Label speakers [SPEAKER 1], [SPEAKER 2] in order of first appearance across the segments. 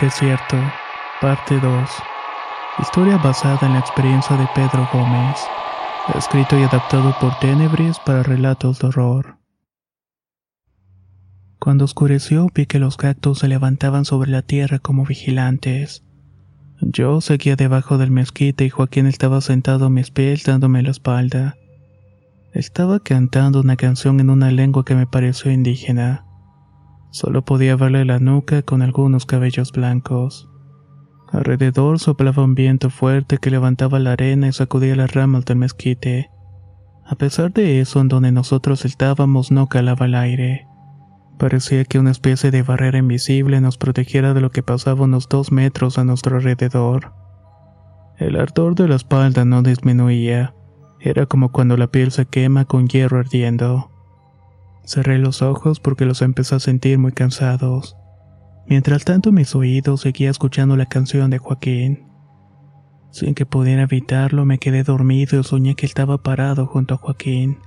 [SPEAKER 1] Desierto, parte 2. Historia basada en la experiencia de Pedro Gómez. Escrito y adaptado por Tenebris para relatos de horror. Cuando oscureció vi que los cactus se levantaban sobre la tierra como vigilantes. Yo seguía debajo del mezquite y Joaquín estaba sentado a mis pies dándome la espalda. Estaba cantando una canción en una lengua que me pareció indígena. Solo podía verle la nuca con algunos cabellos blancos. Alrededor soplaba un viento fuerte que levantaba la arena y sacudía las ramas del mezquite. A pesar de eso, en donde nosotros estábamos no calaba el aire. Parecía que una especie de barrera invisible nos protegiera de lo que pasaba unos dos metros a nuestro alrededor. El ardor de la espalda no disminuía. Era como cuando la piel se quema con hierro ardiendo. Cerré los ojos porque los empecé a sentir muy cansados. Mientras tanto mis oídos seguía escuchando la canción de Joaquín. Sin que pudiera evitarlo me quedé dormido y soñé que estaba parado junto a Joaquín.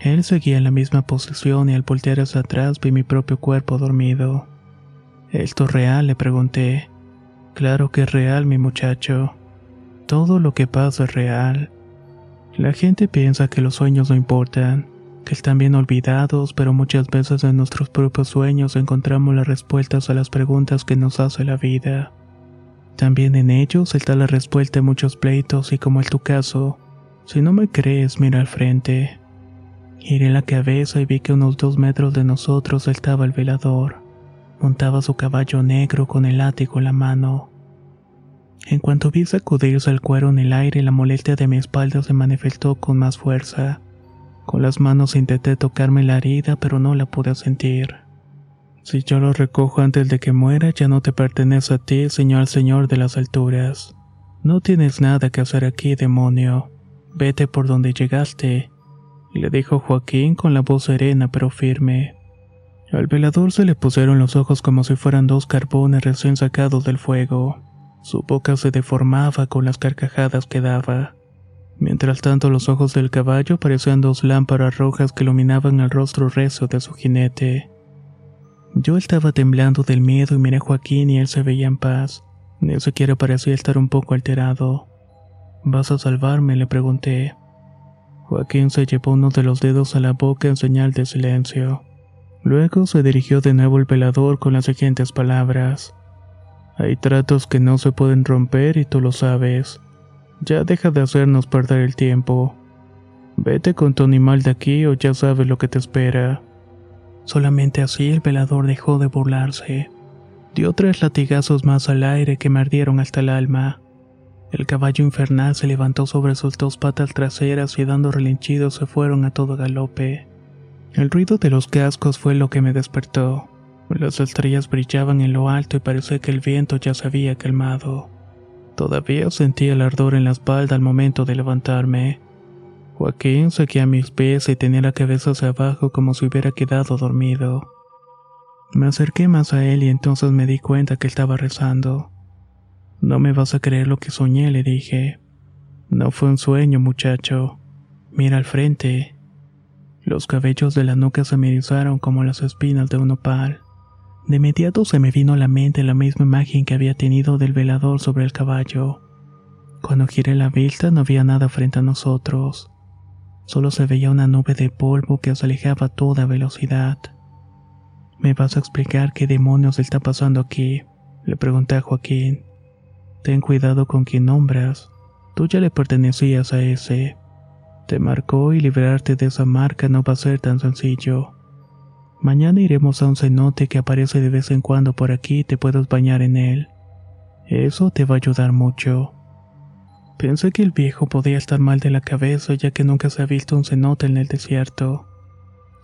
[SPEAKER 1] Él seguía en la misma posición y al voltear hacia atrás vi mi propio cuerpo dormido. ¿Esto es real? le pregunté. Claro que es real, mi muchacho. Todo lo que pasa es real. La gente piensa que los sueños no importan, que están bien olvidados, pero muchas veces en nuestros propios sueños encontramos las respuestas a las preguntas que nos hace la vida. También en ellos está la respuesta a muchos pleitos y como en tu caso, si no me crees, mira al frente. Giré la cabeza y vi que unos dos metros de nosotros estaba el velador. Montaba su caballo negro con el látigo en la mano. En cuanto vi sacudirse el cuero en el aire, la molestia de mi espalda se manifestó con más fuerza. Con las manos intenté tocarme la herida, pero no la pude sentir. Si yo lo recojo antes de que muera, ya no te pertenece a ti, señor Señor de las alturas. No tienes nada que hacer aquí, demonio. Vete por donde llegaste, le dijo Joaquín con la voz serena pero firme. Al velador se le pusieron los ojos como si fueran dos carbones recién sacados del fuego. Su boca se deformaba con las carcajadas que daba. Mientras tanto los ojos del caballo parecían dos lámparas rojas que iluminaban el rostro recio de su jinete. Yo estaba temblando del miedo y miré a Joaquín y él se veía en paz. Ni siquiera parecía estar un poco alterado. ¿Vas a salvarme? le pregunté. Joaquín se llevó uno de los dedos a la boca en señal de silencio. Luego se dirigió de nuevo al velador con las siguientes palabras. Hay tratos que no se pueden romper y tú lo sabes. Ya deja de hacernos perder el tiempo. Vete con tu animal de aquí o ya sabes lo que te espera. Solamente así el velador dejó de burlarse. Dio tres latigazos más al aire que me ardieron hasta el alma. El caballo infernal se levantó sobre sus dos patas traseras y dando relinchidos se fueron a todo galope. El ruido de los cascos fue lo que me despertó. Las estrellas brillaban en lo alto y parecía que el viento ya se había calmado. Todavía sentía el ardor en la espalda al momento de levantarme. Joaquín seguía a mis pies y tenía la cabeza hacia abajo como si hubiera quedado dormido. Me acerqué más a él y entonces me di cuenta que estaba rezando. No me vas a creer lo que soñé, le dije. No fue un sueño, muchacho. Mira al frente. Los cabellos de la nuca se me erizaron como las espinas de un opal. De inmediato se me vino a la mente la misma imagen que había tenido del velador sobre el caballo. Cuando giré la vista no había nada frente a nosotros. Solo se veía una nube de polvo que se alejaba a toda velocidad. ¿Me vas a explicar qué demonios está pasando aquí? Le pregunté a Joaquín. Ten cuidado con quien nombras. Tú ya le pertenecías a ese. Te marcó y liberarte de esa marca no va a ser tan sencillo. Mañana iremos a un cenote que aparece de vez en cuando por aquí y te puedes bañar en él. Eso te va a ayudar mucho. Pensé que el viejo podía estar mal de la cabeza ya que nunca se ha visto un cenote en el desierto.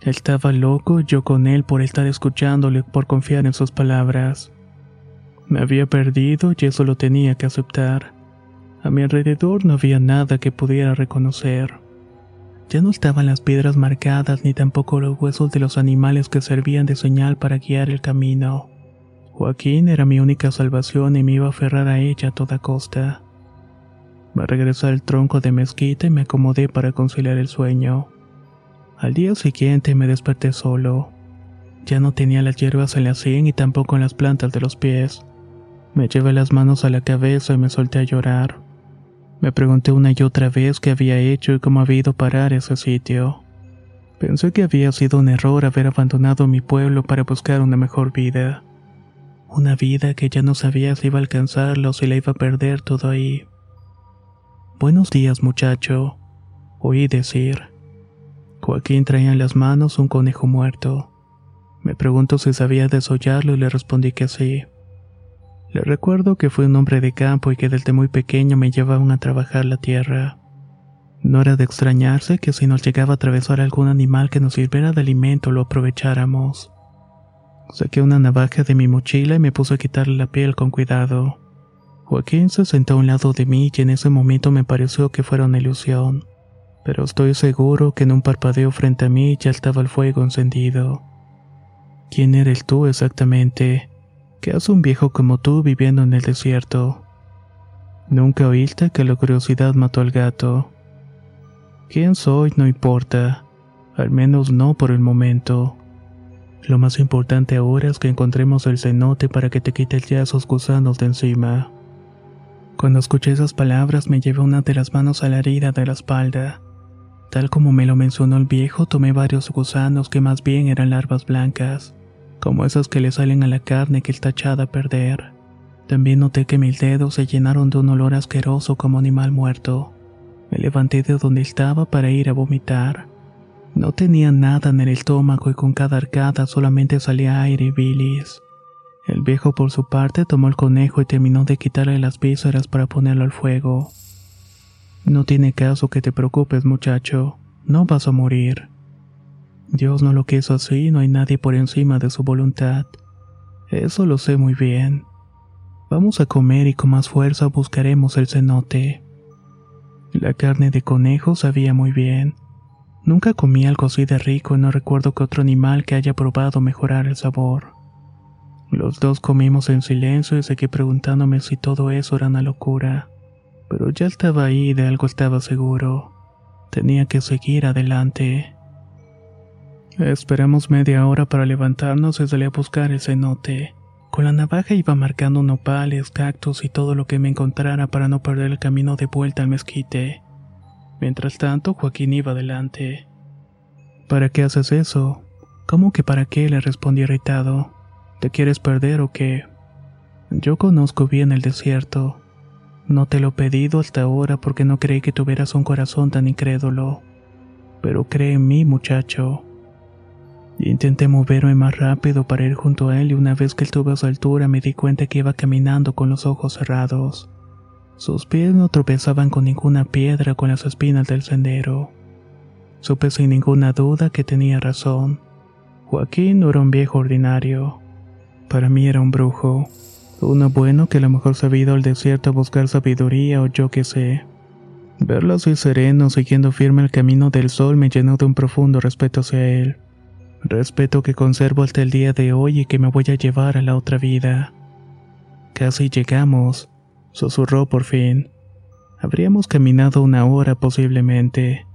[SPEAKER 1] Estaba loco yo con él por estar escuchándole por confiar en sus palabras. Me había perdido y eso lo tenía que aceptar. A mi alrededor no había nada que pudiera reconocer. Ya no estaban las piedras marcadas ni tampoco los huesos de los animales que servían de señal para guiar el camino. Joaquín era mi única salvación y me iba a aferrar a ella a toda costa. Me regresé al tronco de mezquita y me acomodé para conciliar el sueño. Al día siguiente me desperté solo. Ya no tenía las hierbas en la sien y tampoco en las plantas de los pies. Me llevé las manos a la cabeza y me solté a llorar. Me pregunté una y otra vez qué había hecho y cómo había ido a parar ese sitio. Pensé que había sido un error haber abandonado mi pueblo para buscar una mejor vida. Una vida que ya no sabía si iba a alcanzarla o si la iba a perder todo ahí. Buenos días, muchacho, oí decir. Joaquín traía en las manos un conejo muerto. Me preguntó si sabía desollarlo y le respondí que sí. Le recuerdo que fue un hombre de campo y que desde muy pequeño me llevaban a trabajar la tierra. No era de extrañarse que si nos llegaba a atravesar algún animal que nos sirviera de alimento lo aprovecháramos. Saqué una navaja de mi mochila y me puse a quitarle la piel con cuidado. Joaquín se sentó a un lado de mí y en ese momento me pareció que fuera una ilusión, pero estoy seguro que en un parpadeo frente a mí ya estaba el fuego encendido. ¿Quién eres tú exactamente? ¿Qué hace un viejo como tú viviendo en el desierto? Nunca oíste que la curiosidad mató al gato. ¿Quién soy? No importa, al menos no por el momento. Lo más importante ahora es que encontremos el cenote para que te quites ya esos gusanos de encima. Cuando escuché esas palabras me llevé una de las manos a la herida de la espalda. Tal como me lo mencionó el viejo, tomé varios gusanos que más bien eran larvas blancas, como esas que le salen a la carne que está echada a perder. También noté que mis dedos se llenaron de un olor asqueroso como animal muerto. Me levanté de donde estaba para ir a vomitar. No tenía nada en el estómago y con cada arcada solamente salía aire y bilis. El viejo por su parte tomó el conejo y terminó de quitarle las vísceras para ponerlo al fuego. No tiene caso que te preocupes, muchacho. No vas a morir. Dios no lo quiso así no hay nadie por encima de su voluntad. Eso lo sé muy bien. Vamos a comer y con más fuerza buscaremos el cenote. La carne de conejo sabía muy bien. Nunca comí algo así de rico y no recuerdo que otro animal que haya probado mejorar el sabor. Los dos comimos en silencio y seguí preguntándome si todo eso era una locura. Pero ya estaba ahí y de algo estaba seguro. Tenía que seguir adelante. Esperamos media hora para levantarnos y salí a buscar el cenote. Con la navaja iba marcando nopales, cactus y todo lo que me encontrara para no perder el camino de vuelta al mezquite. Mientras tanto, Joaquín iba adelante. ¿Para qué haces eso? ¿Cómo que para qué? le respondí irritado. ¿Te quieres perder o qué? Yo conozco bien el desierto. No te lo he pedido hasta ahora porque no creí que tuvieras un corazón tan incrédulo. Pero cree en mí, muchacho. Intenté moverme más rápido para ir junto a él y una vez que estuve a su altura me di cuenta que iba caminando con los ojos cerrados. Sus pies no tropezaban con ninguna piedra con las espinas del sendero. Supe sin ninguna duda que tenía razón. Joaquín no era un viejo ordinario. Para mí era un brujo. Uno bueno que a lo mejor se había ido al desierto a buscar sabiduría o yo qué sé. Verlo así sereno, siguiendo firme el camino del sol, me llenó de un profundo respeto hacia él. Respeto que conservo hasta el día de hoy y que me voy a llevar a la otra vida. Casi llegamos, susurró por fin. Habríamos caminado una hora posiblemente.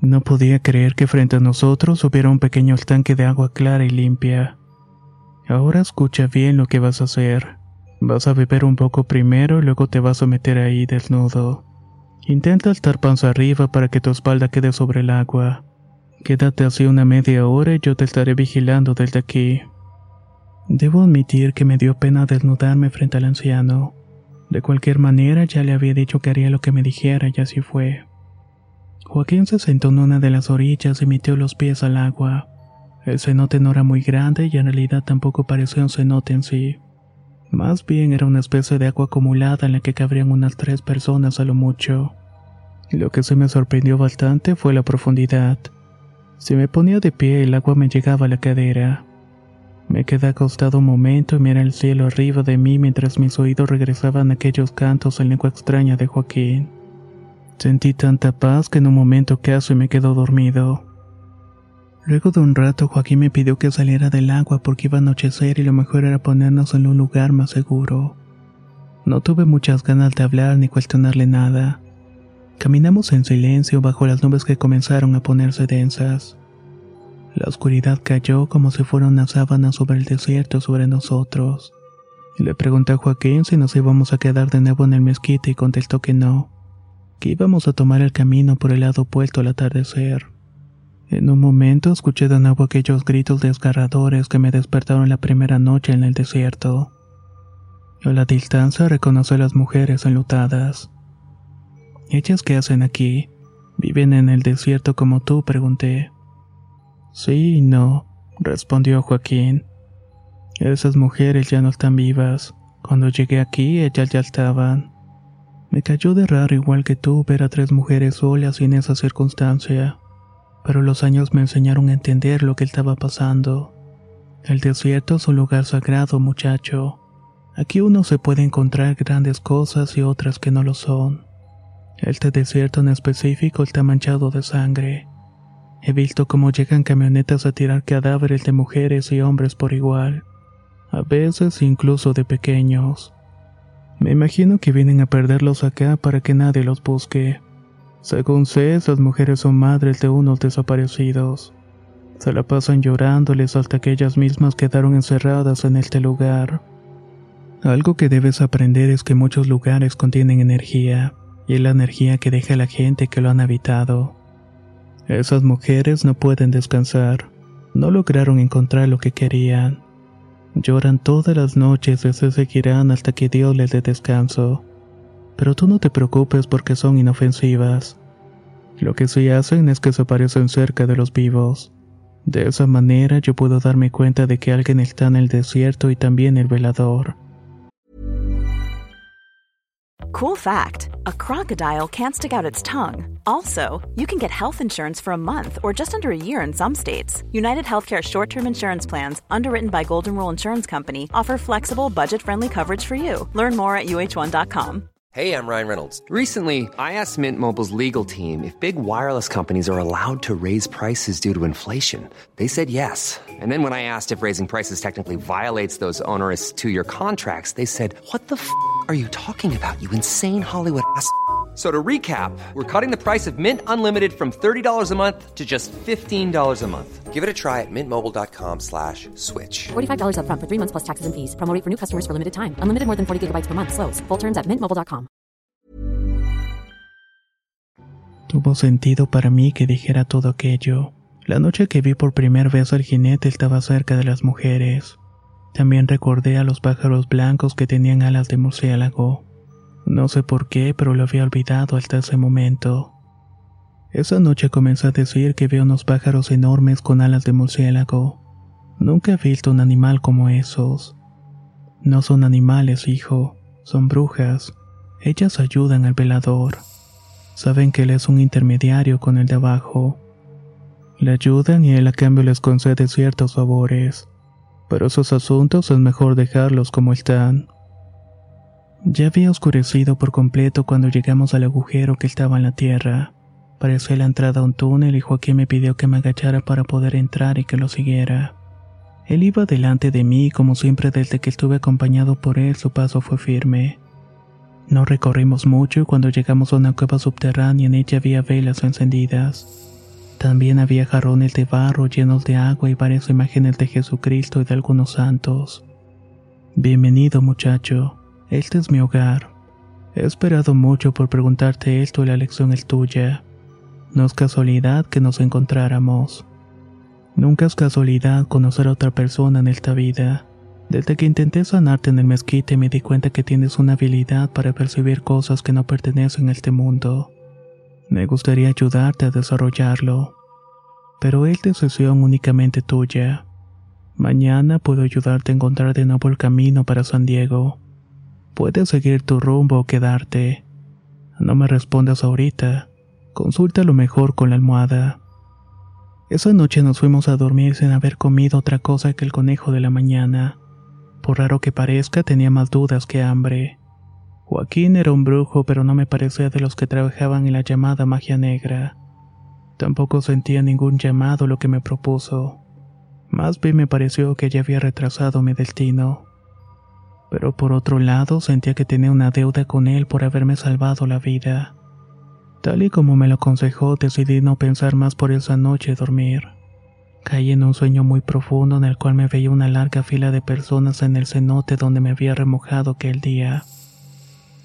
[SPEAKER 1] No podía creer que frente a nosotros hubiera un pequeño estanque de agua clara y limpia. Ahora escucha bien lo que vas a hacer. Vas a beber un poco primero y luego te vas a meter ahí desnudo. Intenta estar panza arriba para que tu espalda quede sobre el agua. Quédate así una media hora y yo te estaré vigilando desde aquí. Debo admitir que me dio pena desnudarme frente al anciano. De cualquier manera ya le había dicho que haría lo que me dijera y así fue. Joaquín se sentó en una de las orillas y metió los pies al agua. El cenote no era muy grande y en realidad tampoco parecía un cenote en sí. Más bien era una especie de agua acumulada en la que cabrían unas tres personas a lo mucho. Lo que se me sorprendió bastante fue la profundidad. Si me ponía de pie el agua me llegaba a la cadera. Me quedé acostado un momento y miré el cielo arriba de mí mientras mis oídos regresaban aquellos cantos en lengua extraña de Joaquín. Sentí tanta paz que en un momento casi me quedó dormido. Luego de un rato Joaquín me pidió que saliera del agua porque iba a anochecer y lo mejor era ponernos en un lugar más seguro. No tuve muchas ganas de hablar ni cuestionarle nada. Caminamos en silencio bajo las nubes que comenzaron a ponerse densas. La oscuridad cayó como si fuera una sábana sobre el desierto sobre nosotros. Le pregunté a Joaquín si nos íbamos a quedar de nuevo en el mezquite y contestó que no, que íbamos a tomar el camino por el lado opuesto al atardecer. En un momento escuché de nuevo aquellos gritos desgarradores que me despertaron la primera noche en el desierto. A la distancia reconocí a las mujeres enlutadas. ¿Ellas qué hacen aquí? ¿Viven en el desierto como tú? pregunté. Sí y no, respondió Joaquín. Esas mujeres ya no están vivas. Cuando llegué aquí, ellas ya estaban. Me cayó de raro igual que tú ver a tres mujeres solas en esa circunstancia pero los años me enseñaron a entender lo que estaba pasando. El desierto es un lugar sagrado, muchacho. Aquí uno se puede encontrar grandes cosas y otras que no lo son. Este desierto en específico está manchado de sangre. He visto cómo llegan camionetas a tirar cadáveres de mujeres y hombres por igual, a veces incluso de pequeños. Me imagino que vienen a perderlos acá para que nadie los busque. Según sé, esas mujeres son madres de unos desaparecidos. Se la pasan llorándoles hasta que ellas mismas quedaron encerradas en este lugar. Algo que debes aprender es que muchos lugares contienen energía, y la energía que deja la gente que lo han habitado. Esas mujeres no pueden descansar, no lograron encontrar lo que querían. Lloran todas las noches y se seguirán hasta que Dios les dé descanso. Pero tú no te preocupes porque son inofensivas. Lo que sí hacen es que se parecen cerca de los vivos. De esa manera yo puedo darme cuenta de que alguien está en el desierto y también el velador.
[SPEAKER 2] Cool fact a crocodile can't stick out its tongue. Also, you can get health insurance for a month or just under a year in some states. United Healthcare short term insurance plans, underwritten by Golden Rule Insurance Company, offer flexible, budget friendly coverage for you. Learn more at uh1.com.
[SPEAKER 3] Hey, I'm Ryan Reynolds. Recently, I asked Mint Mobile's legal team if big wireless companies are allowed to raise prices due to inflation. They said yes. And then when I asked if raising prices technically violates those onerous two year contracts, they said, What the f are you talking about, you insane Hollywood ass? So to recap, we're cutting the price of Mint Unlimited from $30 a month to just $15 a month. Give it a try at mintmobile.com slash switch.
[SPEAKER 4] $45 upfront for three months plus taxes and fees. Promo for new customers for limited time. Unlimited more than 40 gigabytes per month. Slows. Full terms at mintmobile.com.
[SPEAKER 1] Tuvo sentido para mí que dijera todo aquello. La noche que vi por primera vez al jinete estaba cerca de las mujeres. También recordé a los pájaros blancos que tenían alas de murciélago. No sé por qué, pero lo había olvidado hasta ese momento. Esa noche comencé a decir que veo unos pájaros enormes con alas de murciélago. Nunca he visto un animal como esos. No son animales, hijo, son brujas. Ellas ayudan al velador. Saben que él es un intermediario con el de abajo. Le ayudan y él a cambio les concede ciertos favores. Pero esos asuntos es mejor dejarlos como están. Ya había oscurecido por completo cuando llegamos al agujero que estaba en la tierra. Parecía la entrada a un túnel y Joaquín me pidió que me agachara para poder entrar y que lo siguiera. Él iba delante de mí como siempre desde que estuve acompañado por él su paso fue firme. No recorrimos mucho y cuando llegamos a una cueva subterránea en ella había velas encendidas. También había jarrones de barro llenos de agua y varias imágenes de Jesucristo y de algunos santos. Bienvenido muchacho, este es mi hogar. He esperado mucho por preguntarte esto y la lección es tuya. No es casualidad que nos encontráramos. Nunca es casualidad conocer a otra persona en esta vida. Desde que intenté sanarte en el mezquite me di cuenta que tienes una habilidad para percibir cosas que no pertenecen a este mundo. Me gustaría ayudarte a desarrollarlo, pero es decisión únicamente tuya. Mañana puedo ayudarte a encontrar de nuevo el camino para San Diego. Puedes seguir tu rumbo o quedarte. No me respondas ahorita. Consulta lo mejor con la almohada. Esa noche nos fuimos a dormir sin haber comido otra cosa que el conejo de la mañana. Por raro que parezca, tenía más dudas que hambre. Joaquín era un brujo, pero no me parecía de los que trabajaban en la llamada magia negra. Tampoco sentía ningún llamado lo que me propuso. Más bien me pareció que ya había retrasado mi destino. Pero por otro lado sentía que tenía una deuda con él por haberme salvado la vida. Tal y como me lo aconsejó, decidí no pensar más por esa noche dormir. Caí en un sueño muy profundo en el cual me veía una larga fila de personas en el cenote donde me había remojado aquel día.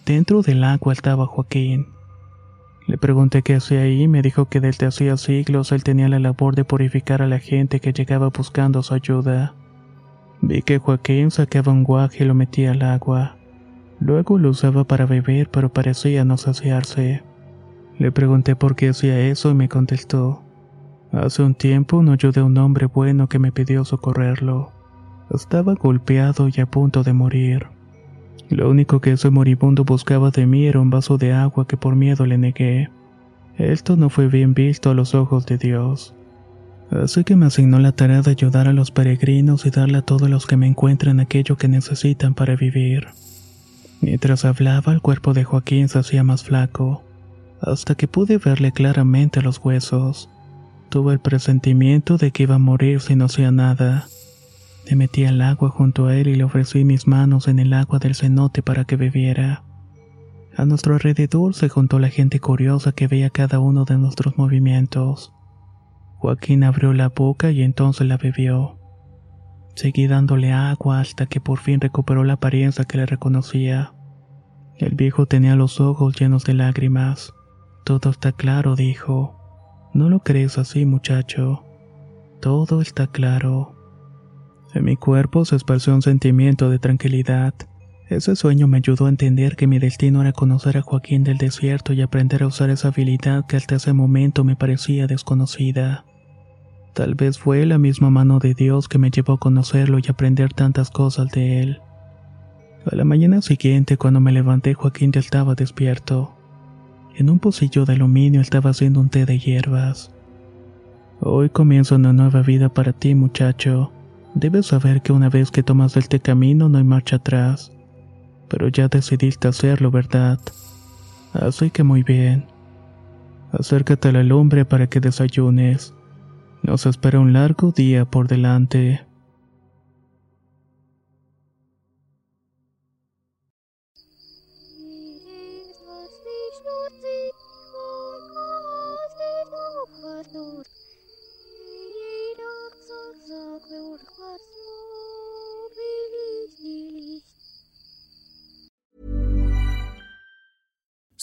[SPEAKER 1] Dentro del agua estaba Joaquín. Le pregunté qué hacía ahí y me dijo que desde hacía siglos él tenía la labor de purificar a la gente que llegaba buscando su ayuda. Vi que Joaquín sacaba un guaje y lo metía al agua. Luego lo usaba para beber, pero parecía no saciarse. Le pregunté por qué hacía eso y me contestó. Hace un tiempo no ayudé a un hombre bueno que me pidió socorrerlo. Estaba golpeado y a punto de morir. Lo único que ese moribundo buscaba de mí era un vaso de agua que por miedo le negué. Esto no fue bien visto a los ojos de Dios. Así que me asignó la tarea de ayudar a los peregrinos y darle a todos los que me encuentran aquello que necesitan para vivir. Mientras hablaba, el cuerpo de Joaquín se hacía más flaco, hasta que pude verle claramente los huesos. Tuve el presentimiento de que iba a morir si no hacía nada. Me metí al agua junto a él y le ofrecí mis manos en el agua del cenote para que bebiera. A nuestro alrededor se juntó la gente curiosa que veía cada uno de nuestros movimientos. Joaquín abrió la boca y entonces la bebió. Seguí dándole agua hasta que por fin recuperó la apariencia que le reconocía. El viejo tenía los ojos llenos de lágrimas. Todo está claro, dijo. No lo crees así, muchacho. Todo está claro. En mi cuerpo se esparció un sentimiento de tranquilidad. Ese sueño me ayudó a entender que mi destino era conocer a Joaquín del desierto y aprender a usar esa habilidad que hasta ese momento me parecía desconocida. Tal vez fue la misma mano de Dios que me llevó a conocerlo y aprender tantas cosas de él. A la mañana siguiente, cuando me levanté, Joaquín ya estaba despierto. En un pocillo de aluminio estaba haciendo un té de hierbas. Hoy comienza una nueva vida para ti, muchacho. Debes saber que una vez que tomas este camino no hay marcha atrás. Pero ya decidiste hacerlo, ¿verdad? Así que muy bien. Acércate a la lumbre para que desayunes. Nos espera un largo día por delante.